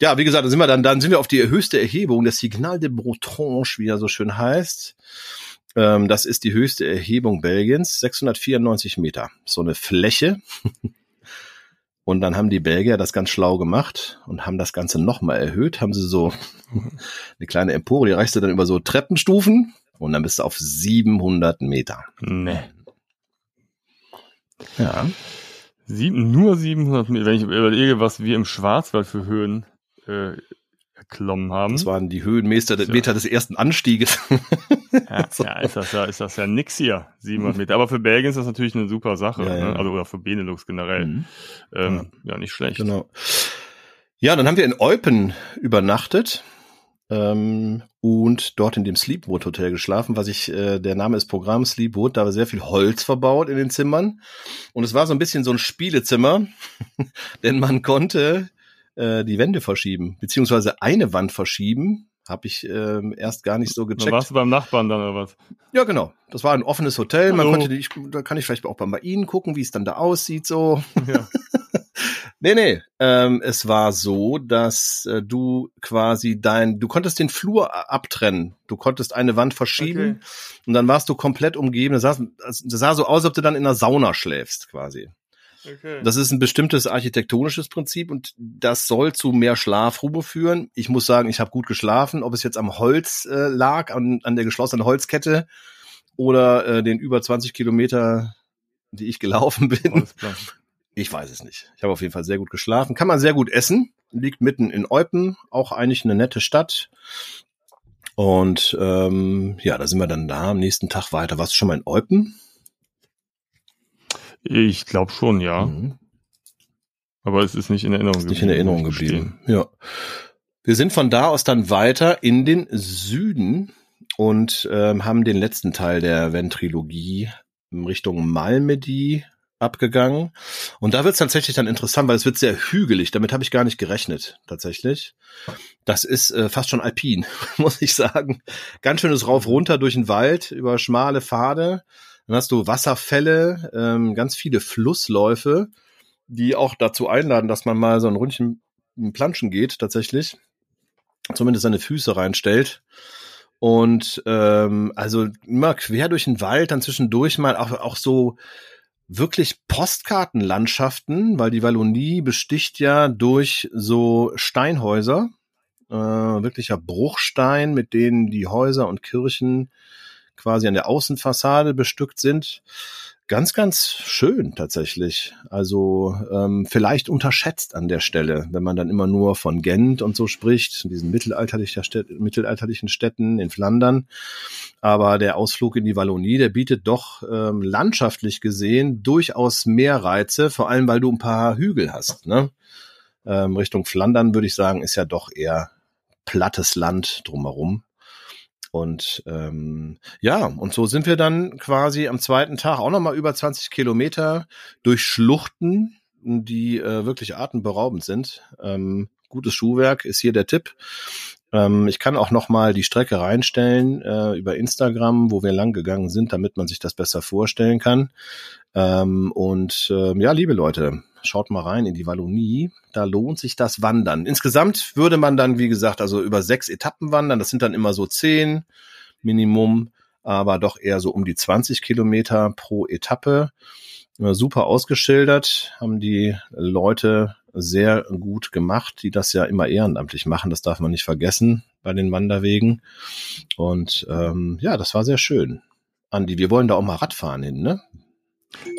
ja, wie gesagt, da sind wir dann, dann sind wir auf die höchste Erhebung, das Signal de Brotrange, wie er so schön heißt. Ähm, das ist die höchste Erhebung Belgiens, 694 Meter. So eine Fläche. <laughs> Und dann haben die Belgier das ganz schlau gemacht und haben das Ganze nochmal erhöht. Haben sie so <laughs> eine kleine Empore, die reichst du dann über so Treppenstufen und dann bist du auf 700 Meter. Nee. Ja. Sieben, nur 700 Meter. Wenn ich überlege, was wir im Schwarzwald für Höhen äh, erklommen haben. Das waren die Höhenmeter ja. Meter des ersten Anstieges. Ja, <laughs> so. ja, ist das ja, ist das ja nix hier, 700 Meter. Aber für Belgien ist das natürlich eine super Sache, ja, ja. Ne? also oder für Benelux generell. Mhm. Ähm, ja. nicht schlecht. Genau. Ja, dann haben wir in Eupen übernachtet ähm, und dort in dem Sleepwood Hotel geschlafen, was ich, äh, der Name ist Programm Sleepwood, da war sehr viel Holz verbaut in den Zimmern und es war so ein bisschen so ein Spielezimmer, <laughs> denn man konnte äh, die Wände verschieben, beziehungsweise eine Wand verschieben. Habe ich ähm, erst gar nicht so gecheckt. Dann warst du beim Nachbarn dann oder was? Ja, genau. Das war ein offenes Hotel. Man konnte, ich, da kann ich vielleicht auch bei Ihnen gucken, wie es dann da aussieht, so. Ja. <laughs> nee, nee. Ähm, es war so, dass äh, du quasi dein, du konntest den Flur abtrennen. Du konntest eine Wand verschieben okay. und dann warst du komplett umgeben. Das sah, das sah so aus, als ob du dann in einer Sauna schläfst, quasi. Okay. Das ist ein bestimmtes architektonisches Prinzip und das soll zu mehr Schlafruhe führen. Ich muss sagen, ich habe gut geschlafen. Ob es jetzt am Holz äh, lag, an, an der geschlossenen Holzkette oder äh, den über 20 Kilometer, die ich gelaufen <laughs> bin. Ich weiß es nicht. Ich habe auf jeden Fall sehr gut geschlafen. Kann man sehr gut essen. Liegt mitten in Eupen, auch eigentlich eine nette Stadt. Und ähm, ja, da sind wir dann da am nächsten Tag weiter. Warst du schon mal in Eupen? Ich glaube schon, ja. Mhm. Aber es ist nicht in Erinnerung ist geblieben. Nicht in Erinnerung geblieben. Ja. Wir sind von da aus dann weiter in den Süden und ähm, haben den letzten Teil der Ventrilogie in Richtung Malmedy abgegangen. Und da wird es tatsächlich dann interessant, weil es wird sehr hügelig. Damit habe ich gar nicht gerechnet, tatsächlich. Das ist äh, fast schon alpin, <laughs> muss ich sagen. Ganz schönes Rauf runter durch den Wald, über schmale Pfade. Dann hast du Wasserfälle, ähm, ganz viele Flussläufe, die auch dazu einladen, dass man mal so ein Rundchen Planschen geht, tatsächlich. Zumindest seine Füße reinstellt. Und ähm, also immer quer durch den Wald, dann zwischendurch mal auch, auch so wirklich Postkartenlandschaften, weil die Wallonie besticht ja durch so Steinhäuser, äh, wirklicher Bruchstein, mit denen die Häuser und Kirchen quasi an der Außenfassade bestückt sind ganz, ganz schön tatsächlich. Also ähm, vielleicht unterschätzt an der Stelle, wenn man dann immer nur von Gent und so spricht, diesen mittelalterlichen, Städt mittelalterlichen Städten in Flandern. Aber der Ausflug in die Wallonie, der bietet doch ähm, landschaftlich gesehen durchaus mehr Reize, vor allem weil du ein paar Hügel hast. Ne? Ähm, Richtung Flandern würde ich sagen, ist ja doch eher plattes Land drumherum. Und ähm, ja, und so sind wir dann quasi am zweiten Tag auch nochmal über 20 Kilometer durch Schluchten, die äh, wirklich atemberaubend sind. Ähm, gutes Schuhwerk ist hier der Tipp. Ähm, ich kann auch nochmal die Strecke reinstellen äh, über Instagram, wo wir lang gegangen sind, damit man sich das besser vorstellen kann. Ähm, und äh, ja, liebe Leute, schaut mal rein in die Wallonie. Da lohnt sich das Wandern. Insgesamt würde man dann, wie gesagt, also über sechs Etappen wandern. Das sind dann immer so zehn Minimum, aber doch eher so um die 20 Kilometer pro Etappe. Super ausgeschildert, haben die Leute sehr gut gemacht, die das ja immer ehrenamtlich machen. Das darf man nicht vergessen bei den Wanderwegen. Und ähm, ja, das war sehr schön. Andi, wir wollen da auch mal Radfahren hin, ne?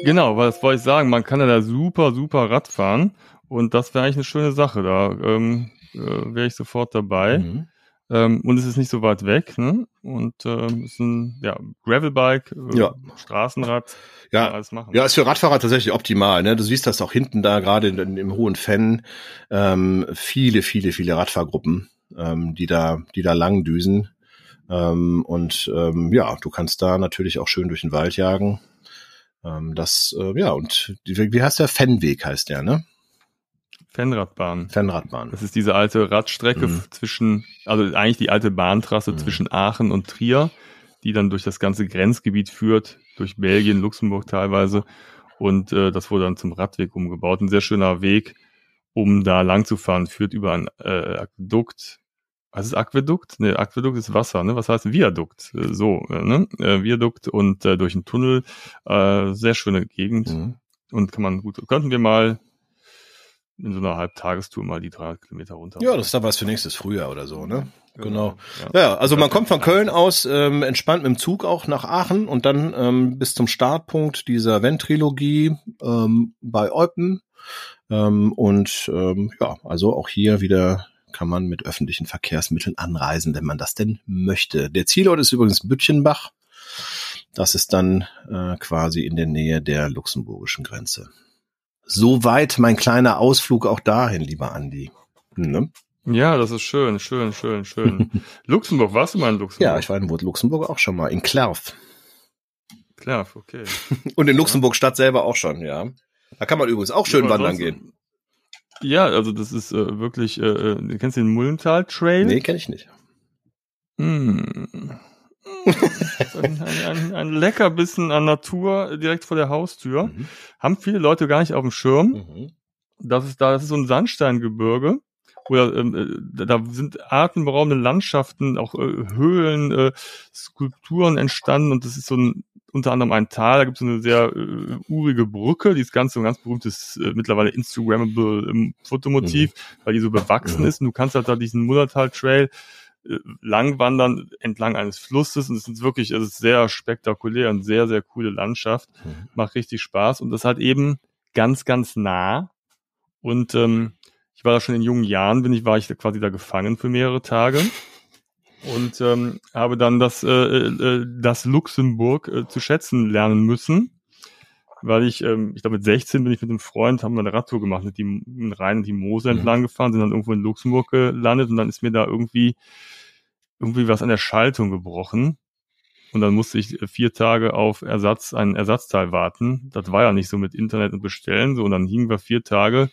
Genau, was wollte ich sagen? Man kann ja da super, super Rad fahren und das wäre eigentlich eine schöne Sache. Da ähm, äh, wäre ich sofort dabei. Mhm. Ähm, und es ist nicht so weit weg, ne? Und ähm, ist ein ja, Gravelbike, äh, ja. Straßenrad. Ja, alles machen. ja, ist für Radfahrer tatsächlich optimal. Ne? Du siehst das auch hinten da, gerade im hohen Fenn, ähm, viele, viele, viele Radfahrgruppen, ähm, die da, die da lang düsen. Ähm, und ähm, ja, du kannst da natürlich auch schön durch den Wald jagen. Ähm, das, äh, ja, und die, wie heißt der? Fennweg heißt der, ne? Fennradbahn. Fennradbahn. Das ist diese alte Radstrecke mhm. zwischen, also eigentlich die alte Bahntrasse mhm. zwischen Aachen und Trier, die dann durch das ganze Grenzgebiet führt, durch Belgien, Luxemburg teilweise. Und äh, das wurde dann zum Radweg umgebaut. Ein sehr schöner Weg, um da lang zu fahren, führt über ein äh, Aquädukt was ist Aquädukt? Ne, Aquädukt ist Wasser, ne? Was heißt Viadukt? Äh, so, äh, ne? Äh, Viadukt und äh, durch einen Tunnel. Äh, sehr schöne Gegend. Mhm. Und kann man gut, könnten wir mal in so einer Halbtagestour mal die drei Kilometer runter. Ja, das ist da was für nächstes Frühjahr oder so, ne? Genau. Ja, ja also man kommt von Köln aus ähm, entspannt mit dem Zug auch nach Aachen und dann ähm, bis zum Startpunkt dieser Ventrilogie ähm, bei Eupen. Ähm, und ähm, ja, also auch hier wieder kann man mit öffentlichen Verkehrsmitteln anreisen, wenn man das denn möchte. Der Zielort ist übrigens Bütchenbach. Das ist dann äh, quasi in der Nähe der luxemburgischen Grenze. Soweit mein kleiner Ausflug auch dahin, lieber Andi. Ne? Ja, das ist schön, schön, schön, schön. <laughs> Luxemburg, warst du mal in Luxemburg? Ja, ich war in Luxemburg auch schon mal, in Klerf. Klerf, okay. <laughs> Und in Luxemburg Stadt selber auch schon, ja. Da kann man übrigens auch schön ja, wandern gehen. Ja, also das ist äh, wirklich, äh, äh kennst du den Mullental Trail? Nee, kenn ich nicht. Hm. <laughs> ein, ein, ein Leckerbissen an Natur direkt vor der Haustür. Mhm. Haben viele Leute gar nicht auf dem Schirm. Mhm. Das ist da, das ist so ein Sandsteingebirge. Oder ähm, äh, da sind atemberaubende Landschaften, auch äh, Höhlen, äh, Skulpturen entstanden und das ist so ein unter anderem ein Tal, da gibt es eine sehr äh, urige Brücke, die ist ganz so ein ganz berühmtes, äh, mittlerweile Instagrammable ähm, Fotomotiv, mhm. weil die so bewachsen mhm. ist und du kannst halt da diesen Mullertal-Trail äh, langwandern entlang eines Flusses und es ist wirklich, es ist sehr spektakulär und sehr, sehr coole Landschaft, mhm. macht richtig Spaß und das hat eben ganz, ganz nah und ähm, ich war da schon in jungen Jahren, bin ich, war ich quasi da gefangen für mehrere Tage und ähm, habe dann das, äh, äh, das Luxemburg äh, zu schätzen lernen müssen, weil ich, ähm, ich glaube mit 16 bin ich mit einem Freund, haben wir eine Radtour gemacht, mit dem Rhein und die Mose mhm. entlang gefahren, sind dann irgendwo in Luxemburg gelandet und dann ist mir da irgendwie irgendwie was an der Schaltung gebrochen. Und dann musste ich vier Tage auf Ersatz, einen Ersatzteil warten. Das war ja nicht so mit Internet und Bestellen, so. Und dann hingen wir vier Tage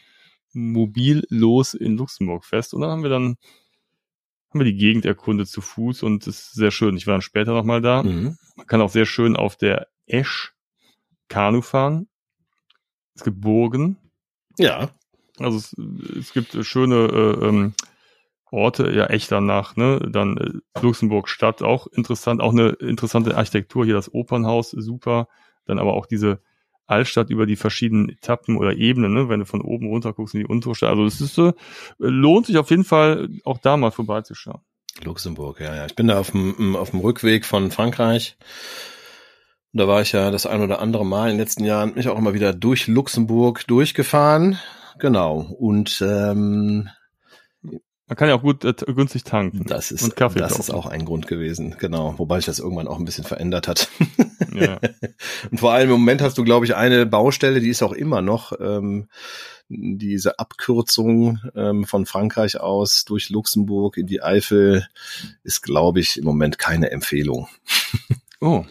mobil los in Luxemburg fest. Und dann haben wir dann haben wir die Gegend erkundet zu Fuß und es ist sehr schön. Ich war dann später nochmal da. Mhm. Man kann auch sehr schön auf der Esch Kanu fahren. Es gibt Burgen. Ja. Also es, es gibt schöne äh, ähm, Orte, ja echt danach, ne? Dann äh, Luxemburg Stadt auch interessant, auch eine interessante Architektur, hier das Opernhaus, super. Dann aber auch diese Altstadt über die verschiedenen Etappen oder Ebenen, ne? wenn du von oben runter guckst in die untere Stadt. Also es ist, äh, lohnt sich auf jeden Fall auch da mal vorbeizuschauen. Luxemburg, ja, ja. Ich bin da auf dem, auf dem Rückweg von Frankreich. Da war ich ja das ein oder andere Mal in den letzten Jahren mich auch immer wieder durch Luxemburg durchgefahren. Genau. Und ähm, man kann ja auch gut äh, günstig tanken. Das ist, und Kaffee das ist auch ein Grund gewesen, genau. Wobei sich das irgendwann auch ein bisschen verändert hat. Ja. <laughs> und vor allem im Moment hast du, glaube ich, eine Baustelle, die ist auch immer noch ähm, diese Abkürzung ähm, von Frankreich aus durch Luxemburg in die Eifel ist, glaube ich, im Moment keine Empfehlung. <laughs> oh.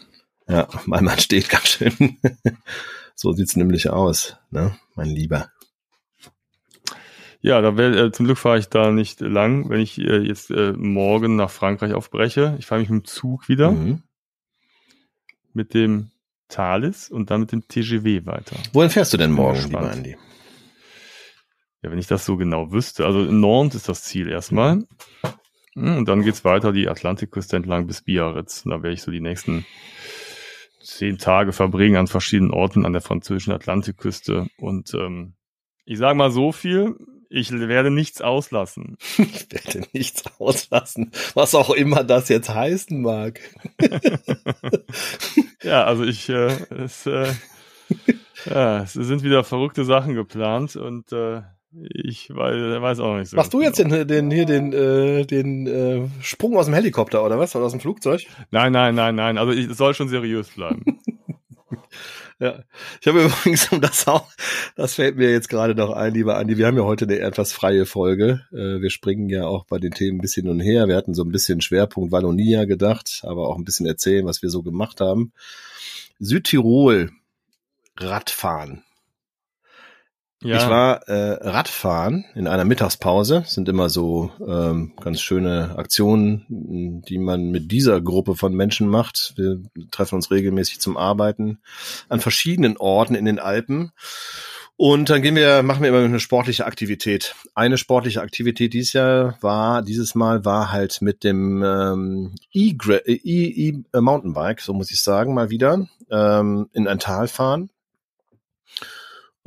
Ja, weil man steht ganz schön. <laughs> so sieht's nämlich aus, ne, mein Lieber. Ja, da wär, äh, zum Glück fahre ich da nicht lang, wenn ich äh, jetzt äh, morgen nach Frankreich aufbreche. Ich fahre mich mit dem Zug wieder, mhm. mit dem Thalys und dann mit dem TGW weiter. Wohin fährst du denn morgen, lieber Andi? Ja, wenn ich das so genau wüsste. Also in Nantes ist das Ziel erstmal. Hm, und dann geht's weiter die Atlantikküste entlang bis Biarritz. Und da werde ich so die nächsten zehn Tage verbringen an verschiedenen Orten an der französischen Atlantikküste. Und ähm, ich sage mal so viel, ich werde nichts auslassen. <laughs> Ich werde nichts auslassen, was auch immer das jetzt heißen mag. <laughs> ja, also ich, äh, es, äh, <laughs> ja, es sind wieder verrückte Sachen geplant und äh, ich weiß, weiß auch nicht so. Machst du jetzt genau. den, den hier den äh, den äh, Sprung aus dem Helikopter oder was oder aus dem Flugzeug? Nein, nein, nein, nein. Also es soll schon seriös bleiben. Ja, ich habe <laughs> übrigens, um das auch, das fällt mir jetzt gerade noch ein, lieber Andi, wir haben ja heute eine etwas freie Folge. Äh, wir springen ja auch bei den Themen ein bisschen hin und her. Wir hatten so ein bisschen Schwerpunkt Wallonia gedacht, aber auch ein bisschen erzählen, was wir so gemacht haben. Südtirol, Radfahren. Ja. Ich war äh, Radfahren in einer Mittagspause. Das sind immer so ähm, ganz schöne Aktionen, die man mit dieser Gruppe von Menschen macht. Wir treffen uns regelmäßig zum Arbeiten an verschiedenen Orten in den Alpen. Und dann gehen wir, machen wir immer eine sportliche Aktivität. Eine sportliche Aktivität dieses Jahr war, dieses Mal war halt mit dem ähm, E-Mountainbike, so muss ich sagen, mal wieder ähm, in ein Tal fahren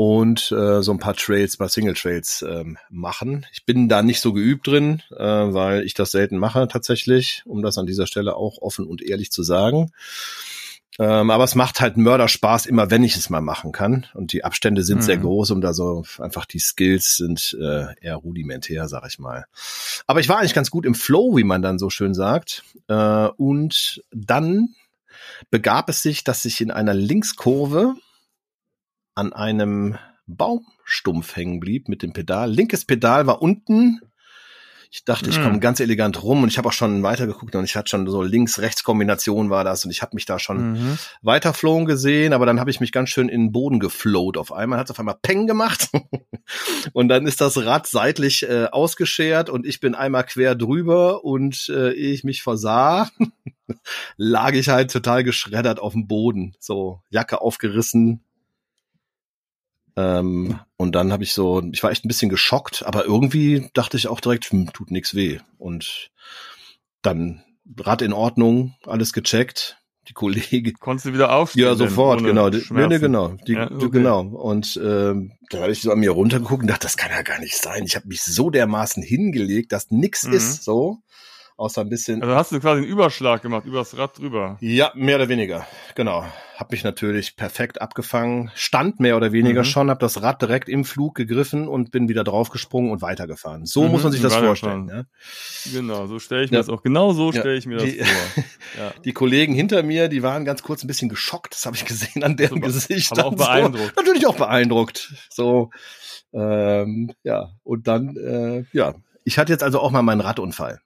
und äh, so ein paar Trails, paar Single Trails ähm, machen. Ich bin da nicht so geübt drin, äh, weil ich das selten mache tatsächlich, um das an dieser Stelle auch offen und ehrlich zu sagen. Ähm, aber es macht halt Mörderspaß, immer wenn ich es mal machen kann. Und die Abstände sind mhm. sehr groß, um da so einfach die Skills sind äh, eher rudimentär, sag ich mal. Aber ich war eigentlich ganz gut im Flow, wie man dann so schön sagt. Äh, und dann begab es sich, dass ich in einer Linkskurve an einem Baumstumpf hängen blieb mit dem Pedal. Linkes Pedal war unten. Ich dachte, ich komme hm. ganz elegant rum und ich habe auch schon weitergeguckt und ich hatte schon so Links-Rechts-Kombination war das und ich habe mich da schon mhm. weiterflogen gesehen, aber dann habe ich mich ganz schön in den Boden geflowt. Auf einmal hat es auf einmal Peng gemacht <laughs> und dann ist das Rad seitlich äh, ausgeschert und ich bin einmal quer drüber und äh, ehe ich mich versah, <laughs> lag ich halt total geschreddert auf dem Boden. So Jacke aufgerissen, ähm, und dann habe ich so, ich war echt ein bisschen geschockt, aber irgendwie dachte ich auch direkt, hm, tut nichts weh. Und dann Rad in Ordnung, alles gecheckt, die Kollegen. <laughs> Konntest du wieder aufstehen? Ja, sofort, genau. Nee, nee, genau. Die, ja, okay. Genau. Und ähm, da habe ich so an mir runtergeguckt und dachte, das kann ja gar nicht sein. Ich habe mich so dermaßen hingelegt, dass nix mhm. ist so außer ein bisschen. Also hast du quasi einen Überschlag gemacht, übers Rad drüber. Ja, mehr oder weniger, genau. Hab mich natürlich perfekt abgefangen, stand mehr oder weniger mhm. schon, hab das Rad direkt im Flug gegriffen und bin wieder draufgesprungen und weitergefahren. So mhm, muss man sich das vorstellen. Ja? Genau, so stelle ich mir ja. das auch. Genau so stelle ich mir die, das vor. <laughs> Ja. Die Kollegen hinter mir, die waren ganz kurz ein bisschen geschockt, das habe ich gesehen an deren also, Gesicht. Aber auch beeindruckt. So, natürlich auch beeindruckt. So, ähm, ja, und dann, äh, ja. Ich hatte jetzt also auch mal meinen Radunfall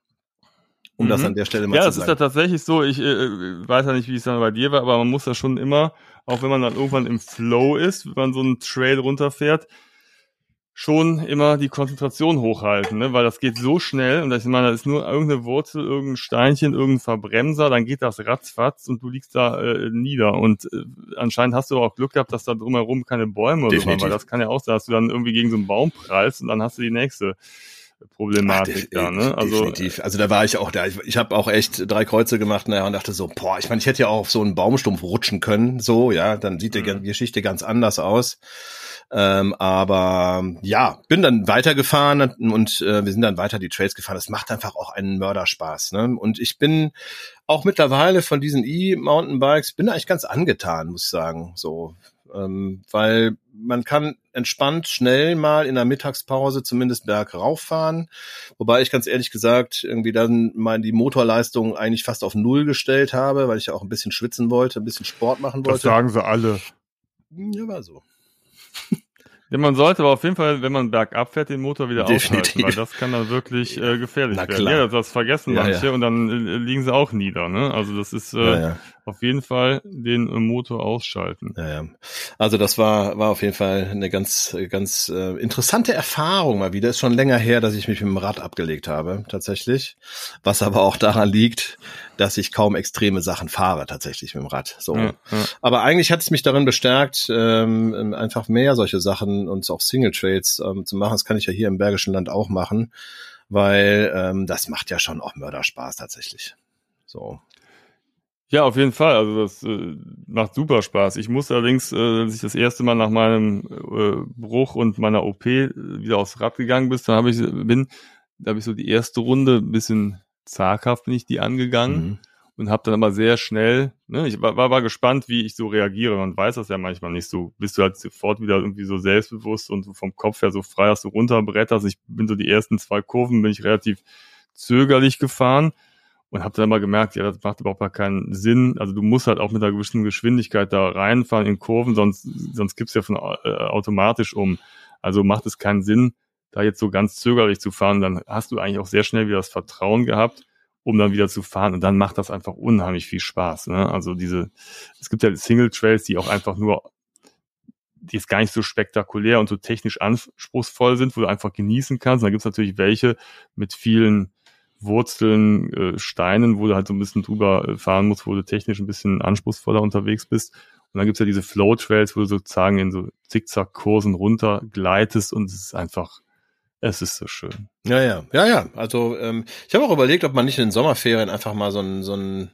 um mhm. das an der Stelle mal ja, zu sagen. Ja, es ist ja tatsächlich so, ich äh, weiß ja nicht, wie es dann bei dir war, aber man muss ja schon immer, auch wenn man dann irgendwann im Flow ist, wenn man so einen Trail runterfährt, schon immer die Konzentration hochhalten, ne? weil das geht so schnell und ich meine, da ist nur irgendeine Wurzel, irgendein Steinchen, irgendein Verbremser, dann geht das ratzfatz und du liegst da äh, nieder und äh, anscheinend hast du auch Glück gehabt, dass da drumherum keine Bäume oder so waren, weil das kann ja auch sein, dass du dann irgendwie gegen so einen Baum prallst und dann hast du die nächste Problematik Ach, da, ne? Also definitiv. Also da war ich auch da. Ich, ich habe auch echt drei Kreuze gemacht naja, und dachte so, boah, ich meine, ich hätte ja auch auf so einen Baumstumpf rutschen können, so, ja, dann sieht mhm. die Geschichte ganz anders aus. Ähm, aber ja, bin dann weitergefahren und äh, wir sind dann weiter die Trails gefahren. Das macht einfach auch einen Mörderspaß. Ne? Und ich bin auch mittlerweile von diesen E-Mountainbikes, bin eigentlich ganz angetan, muss ich sagen. So, ähm, weil man kann entspannt schnell mal in der Mittagspause zumindest bergauf fahren, wobei ich ganz ehrlich gesagt irgendwie dann mal die Motorleistung eigentlich fast auf Null gestellt habe, weil ich ja auch ein bisschen schwitzen wollte, ein bisschen Sport machen wollte. Das sagen sie alle. Ja, war so. Ja, man sollte aber auf jeden Fall, wenn man bergab fährt, den Motor wieder Definitiv. ausschalten, weil das kann dann wirklich äh, gefährlich Na, werden. Klar. Ja, das vergessen ja, manche ja. und dann äh, liegen sie auch nieder. Ne? Also das ist äh, ja, auf jeden Fall den Motor ausschalten. Ja, ja. Also das war war auf jeden Fall eine ganz ganz äh, interessante Erfahrung mal wieder. Ist schon länger her, dass ich mich mit dem Rad abgelegt habe tatsächlich, was aber auch daran liegt, dass ich kaum extreme Sachen fahre tatsächlich mit dem Rad. So, ja. aber eigentlich hat es mich darin bestärkt, ähm, einfach mehr solche Sachen und auch Single Trails ähm, zu machen. Das kann ich ja hier im Bergischen Land auch machen, weil ähm, das macht ja schon auch Mörderspaß tatsächlich. So. Ja, auf jeden Fall. Also das äh, macht super Spaß. Ich muss allerdings, äh, als ich das erste Mal nach meinem äh, Bruch und meiner OP wieder aufs Rad gegangen bin, dann habe ich bin, da habe ich so die erste Runde ein bisschen zaghaft bin ich die angegangen mhm. und habe dann aber sehr schnell, ne, ich war, war, war gespannt, wie ich so reagiere. Man weiß das ja manchmal nicht so. Bist du halt sofort wieder irgendwie so selbstbewusst und vom Kopf her so frei, dass du runterbretterst. Ich bin so die ersten zwei Kurven bin ich relativ zögerlich gefahren und habe dann mal gemerkt, ja, das macht überhaupt gar keinen Sinn. Also du musst halt auch mit einer gewissen Geschwindigkeit da reinfahren in Kurven, sonst, sonst du ja von äh, automatisch um. Also macht es keinen Sinn, da jetzt so ganz zögerlich zu fahren. Dann hast du eigentlich auch sehr schnell wieder das Vertrauen gehabt, um dann wieder zu fahren. Und dann macht das einfach unheimlich viel Spaß. Ne? Also diese, es gibt ja Single Trails, die auch einfach nur die jetzt gar nicht so spektakulär und so technisch anspruchsvoll sind, wo du einfach genießen kannst. Und dann gibt es natürlich welche mit vielen Wurzeln, äh, Steinen, wo du halt so ein bisschen drüber äh, fahren musst, wo du technisch ein bisschen anspruchsvoller unterwegs bist. Und dann gibt's ja diese Flow-Trails, wo du sozusagen in so Zickzack-Kursen runter gleitest und es ist einfach, es ist so schön. Ja, ja, ja, ja. Also ähm, ich habe auch überlegt, ob man nicht in den Sommerferien einfach mal so einen, so einen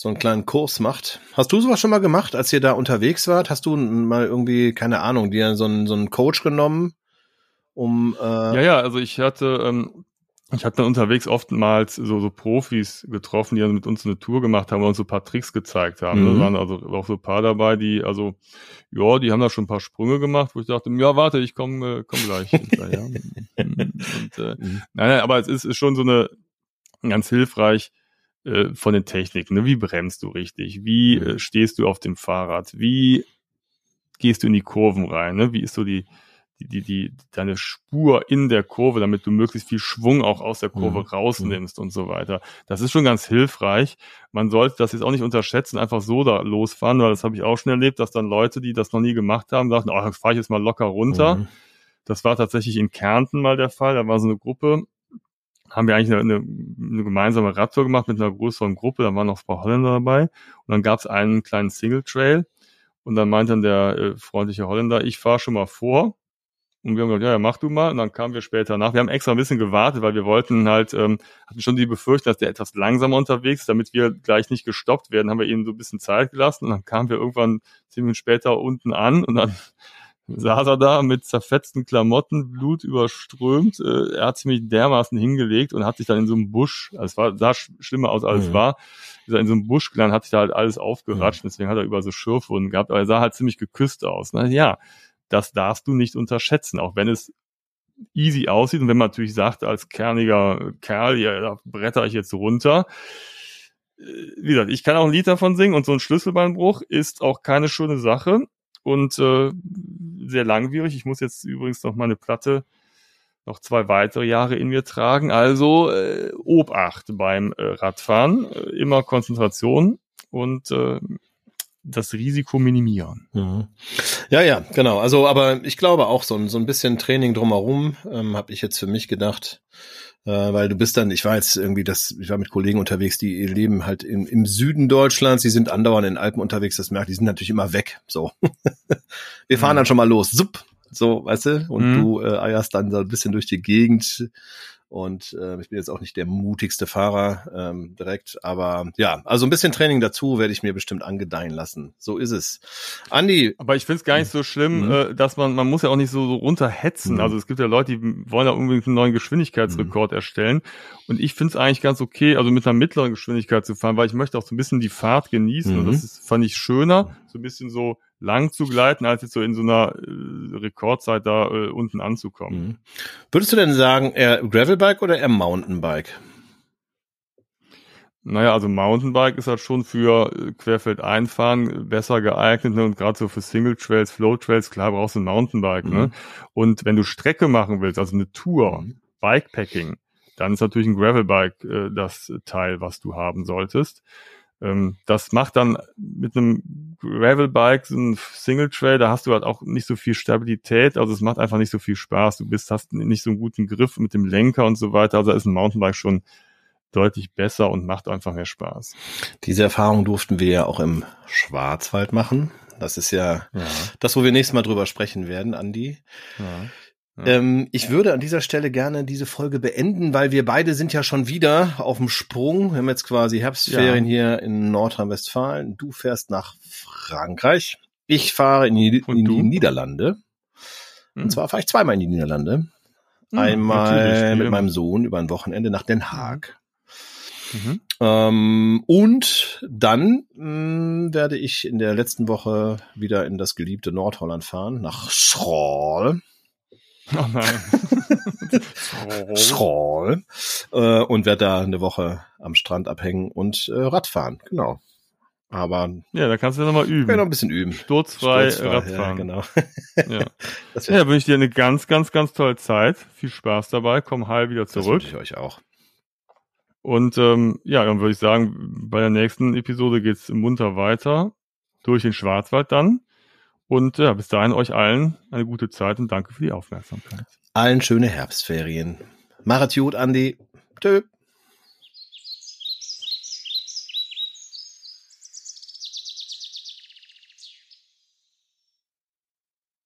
so einen kleinen Kurs macht. Hast du sowas schon mal gemacht, als ihr da unterwegs wart? Hast du mal irgendwie, keine Ahnung, dir so einen, so einen Coach genommen, um äh Ja, ja, also ich hatte ähm, ich hatte dann unterwegs oftmals so, so Profis getroffen, die dann mit uns eine Tour gemacht haben und uns so ein paar Tricks gezeigt haben. Mhm. Da waren also auch so ein paar dabei, die, also, ja, die haben da schon ein paar Sprünge gemacht, wo ich dachte, ja, warte, ich komme äh, komm gleich hinterher. <laughs> und, äh, mhm. Nein, nein, aber es ist, ist schon so eine ganz hilfreich äh, von den Techniken. Ne? Wie bremst du richtig? Wie mhm. äh, stehst du auf dem Fahrrad? Wie gehst du in die Kurven rein? Ne? Wie ist so die, die, die, die, deine Spur in der Kurve, damit du möglichst viel Schwung auch aus der Kurve mhm. rausnimmst und so weiter. Das ist schon ganz hilfreich. Man sollte das jetzt auch nicht unterschätzen, einfach so da losfahren, weil das habe ich auch schon erlebt, dass dann Leute, die das noch nie gemacht haben, sagten, oh, fahre ich jetzt mal locker runter. Mhm. Das war tatsächlich in Kärnten mal der Fall. Da war so eine Gruppe, haben wir eigentlich eine, eine, eine gemeinsame Radtour gemacht mit einer größeren Gruppe. Da waren noch ein paar Holländer dabei. Und dann gab es einen kleinen Single Trail. Und dann meinte dann der äh, freundliche Holländer, ich fahre schon mal vor Und wir haben gesagt, ja, ja, mach du mal. Und dann kamen wir später nach. Wir haben extra ein bisschen gewartet, weil wir wollten halt, ähm, hatten schon die Befürchtung, dass der etwas langsamer unterwegs ist, damit wir gleich nicht gestoppt werden, haben wir ihnen so ein bisschen Zeit gelassen. Und dann kamen wir irgendwann zehn Minuten später unten an und dann <laughs> saß er da mit zerfetzten Klamotten, Blut überströmt. Äh, er hat sich mich dermaßen hingelegt und hat sich dann in so einem Busch, also es war, sah schlimmer aus als es mhm. war, in so einem Busch gelandet, hat sich da halt alles aufgeratscht, mhm. deswegen hat er über so Schürfwunden gehabt, aber er sah halt ziemlich geküsst aus. Na ja, das darfst du nicht unterschätzen, auch wenn es easy aussieht und wenn man natürlich sagt, als kerniger Kerl, ja, da bretter ich jetzt runter, äh, wie gesagt, ich kann auch ein Lied davon singen und so ein Schlüsselbeinbruch ist auch keine schöne Sache und äh, sehr langwierig. Ich muss jetzt übrigens noch meine Platte noch zwei weitere Jahre in mir tragen. Also äh, Obacht beim äh, Radfahren, äh, immer Konzentration und äh, das Risiko minimieren. Mhm. Ja, ja, genau. Also, aber ich glaube auch so, so ein bisschen Training drumherum ähm, habe ich jetzt für mich gedacht, äh, weil du bist dann, ich war jetzt irgendwie, das, ich war mit Kollegen unterwegs, die leben halt im, im Süden Deutschlands, die sind andauernd in Alpen unterwegs, das merkt, die sind natürlich immer weg. So, <laughs> wir fahren mhm. dann schon mal los, sup, so, weißt du, und mhm. du äh, eierst dann so ein bisschen durch die Gegend und äh, ich bin jetzt auch nicht der mutigste Fahrer ähm, direkt, aber ja, also ein bisschen Training dazu werde ich mir bestimmt angedeihen lassen. So ist es. Andi. Aber ich finde es gar nicht so schlimm, mhm. äh, dass man, man muss ja auch nicht so, so runterhetzen. Mhm. Also es gibt ja Leute, die wollen ja unbedingt einen neuen Geschwindigkeitsrekord mhm. erstellen. Und ich finde es eigentlich ganz okay, also mit einer mittleren Geschwindigkeit zu fahren, weil ich möchte auch so ein bisschen die Fahrt genießen. Und das mhm. ist, fand ich schöner, so ein bisschen so lang zu gleiten, als jetzt so in so einer äh, Rekordzeit da äh, unten anzukommen. Mhm. Würdest du denn sagen, eher Gravelbike oder eher Mountainbike? Naja, also Mountainbike ist halt schon für äh, Querfeldeinfahren besser geeignet ne? und gerade so für Single Trails, Flow Trails, klar brauchst du ein Mountainbike. Ne? Mhm. Ne? Und wenn du Strecke machen willst, also eine Tour, mhm. Bikepacking, dann ist natürlich ein Gravelbike äh, das Teil, was du haben solltest. Ähm, das macht dann mit einem Gravelbike, so ein Single Trail, da hast du halt auch nicht so viel Stabilität, also es macht einfach nicht so viel Spaß. Du bist, hast nicht so einen guten Griff mit dem Lenker und so weiter. Also ist ein Mountainbike schon deutlich besser und macht einfach mehr Spaß. Diese Erfahrung durften wir ja auch im Schwarzwald machen. Das ist ja, ja. das, wo wir nächstes Mal drüber sprechen werden, Andi. Ja. Ähm, ich würde an dieser Stelle gerne diese Folge beenden, weil wir beide sind ja schon wieder auf dem Sprung. Wir haben jetzt quasi Herbstferien ja. hier in Nordrhein-Westfalen. Du fährst nach Frankreich. Ich fahre in die, in die Niederlande. Mhm. Und hm. zwar fahre ich zweimal in die Niederlande. Mhm, Einmal mit meinem Sohn über ein Wochenende nach Den Haag. Mhm. Ähm, und dann mh, hm, werde ich in der letzten Woche wieder in das geliebte Nordholland fahren, nach Schroll. Oh nein. <laughs> Schroll. Äh, und werde da eine Woche am Strand abhängen und äh, Radfahren, genau. Aber ja, da kannst du ja nochmal üben. Ja, noch ein bisschen üben. Sturzfrei, Sturzfrei Radfahren. Ja, genau. ja. <laughs> ja, wünsche ich dir eine ganz, ganz, ganz tolle Zeit. Viel Spaß dabei. Komm heil wieder zurück. Das wünsche ich euch auch. Und ähm, ja, dann würde ich sagen, bei der nächsten Episode geht's munter weiter. Durch den Schwarzwald dann. Und ja, bis dahin euch allen eine gute Zeit und danke für die Aufmerksamkeit. Allen schöne Herbstferien. Macht's gut, Andi. Tschö.